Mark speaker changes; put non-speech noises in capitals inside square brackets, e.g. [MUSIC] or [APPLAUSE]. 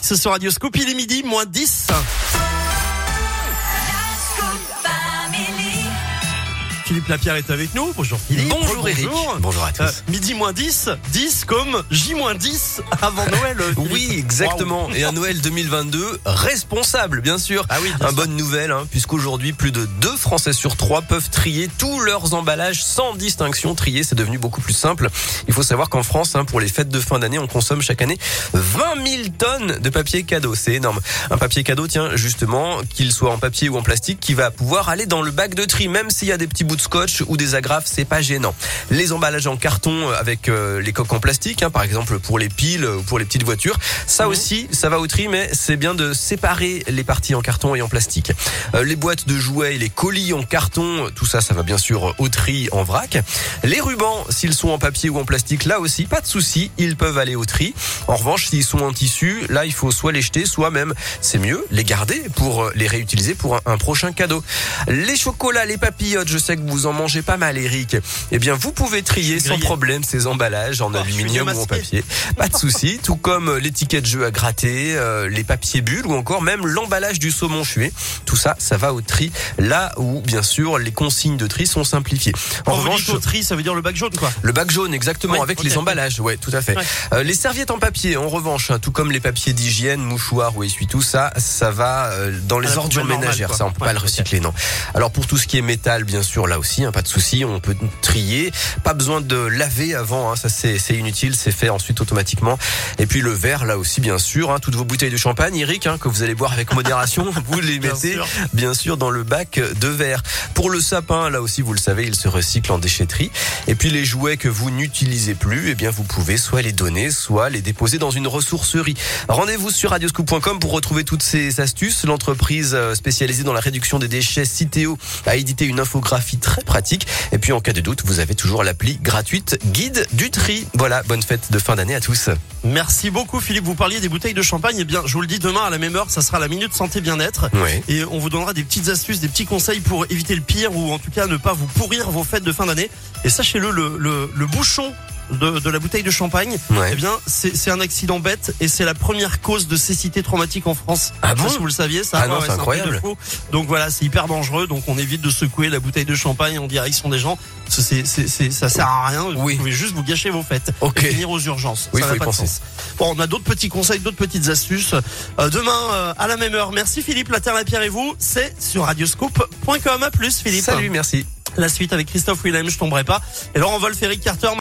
Speaker 1: Ce sur Radio Scoop, il est midi, moins 10. Philippe Lapierre est avec nous. Bonjour Philippe.
Speaker 2: Bonjour Eric. Bonjour à tous.
Speaker 1: Euh, midi moins 10, 10 comme J moins 10 avant Noël. euh.
Speaker 2: Oui, exactement. Et un Noël 2022 responsable, bien sûr.
Speaker 1: Ah oui, bien
Speaker 2: Un
Speaker 1: sûr.
Speaker 2: bonne nouvelle, hein, puisqu'aujourd'hui, plus de 2 Français sur 3 peuvent trier tous leurs emballages sans distinction. Trier, c'est devenu beaucoup plus simple. Il faut savoir qu'en France, hein, pour les fêtes de fin d'année, on consomme chaque année 20 000 tonnes de papier cadeau. C'est énorme. Un papier cadeau, tiens, justement, qu'il soit en papier ou en plastique, qui va pouvoir aller dans le bac de tri, même s'il y a des petits bouts de scotch ou des agrafes, c'est pas gênant. Les emballages en carton euh, avec euh, les coques en plastique, hein, par exemple pour les piles ou pour les petites voitures, ça
Speaker 1: Mhm.
Speaker 2: aussi, ça va au tri, mais c'est bien de séparer les parties en carton et en plastique. Euh, les boîtes de jouets, et les colis en carton, tout ça, ça va bien sûr au tri en vrac. Les rubans, s'ils sont en papier ou en plastique, là aussi, pas de souci, ils peuvent aller au tri. En revanche, s'ils sont en tissu, là, il faut soit les jeter, soit même, c'est mieux, les garder pour les réutiliser pour un, un prochain cadeau. Les chocolats, les papillotes, je sais que vous en mangez pas mal, Eric. Eh bien, vous pouvez trier sans problème ces emballages en
Speaker 1: Oh,
Speaker 2: aluminium ou en papier. Pas de souci. [LAUGHS] Tout comme euh, les tickets de jeu à gratter, euh, les papiers bulles ou encore même l'emballage du saumon chué. Tout ça, ça va au tri. Là où, bien sûr, les consignes de tri sont simplifiées. En
Speaker 1: vous
Speaker 2: revanche,
Speaker 1: au tri, ça veut dire le bac jaune, quoi.
Speaker 2: le bac jaune, exactement, avec les emballages, ouais, tout à fait.
Speaker 1: Ouais.
Speaker 2: Euh, les serviettes en papier, en revanche, hein, tout comme les papiers d'hygiène, mouchoirs ou essuie-tout, ça, ça va euh, dans les ordures ménagères. Ça, on peut
Speaker 1: Ouais,
Speaker 2: pas le recycler, non. Alors pour tout ce qui est métal, bien sûr, là aussi, hein, pas de souci, on peut trier. Pas besoin de laver avant, hein, ça c'est inutile, c'est fait ensuite automatiquement. Et puis le verre, là aussi, bien sûr, hein, toutes vos bouteilles de champagne, Eric, que vous allez boire avec modération, [LAUGHS] vous les
Speaker 1: Bien
Speaker 2: mettez
Speaker 1: sûr.
Speaker 2: bien sûr dans le bac de verre. Pour le sapin, là aussi vous le savez, il se recycle en déchetterie. Et puis les jouets que vous n'utilisez plus, eh bien vous pouvez soit les donner, soit les déposer dans une ressourcerie. Rendez-vous sur radioscoop.com pour retrouver toutes ces astuces. L'entreprise euh, spécialisée dans la réduction des déchets Citeo a édité une infographie très pratique. Et puis en cas de doute, vous avez toujours l'appli gratuite Guide du tri. Voilà, bonne fête de fin d'année à tous.
Speaker 1: Merci beaucoup Philippe. Vous parliez des bouteilles de champagne. Eh bien, je vous le dis, demain à la même heure, ça sera la minute santé bien-être.
Speaker 2: Oui.
Speaker 1: Et on vous donnera des petites astuces, des petits conseils pour éviter le pire ou en tout cas ne pas vous pourrir vos fêtes de fin d'année. Et sachez-le, le, le, le bouchon de, de la bouteille de champagne,
Speaker 2: Ouais.
Speaker 1: eh bien, c'est un accident bête et c'est la première cause de cécité traumatique en France.
Speaker 2: Ah bon
Speaker 1: si vous le saviez, ça.
Speaker 2: Ah non, c'est incroyable.
Speaker 1: Donc voilà, c'est hyper dangereux. Donc on évite de secouer la bouteille de champagne en direction des gens. C'est, c'est- ça sert à rien.
Speaker 2: Oui.
Speaker 1: Vous pouvez juste vous gâcher vos fêtes.
Speaker 2: Ok.
Speaker 1: Et finir aux urgences.
Speaker 2: Oui,
Speaker 1: ça n'a pas de
Speaker 2: penser.
Speaker 1: sens. Bon, on a d'autres petits conseils, d'autres petites astuces. Euh, demain, euh, à la même heure. Merci Philippe, la Terre, la Pierre et vous. C'est sur radioscope.com. À plus Philippe.
Speaker 2: Salut, merci.
Speaker 1: La suite avec Christophe Willem, je tomberai pas. Et Laurent Wolf, Eric Carter.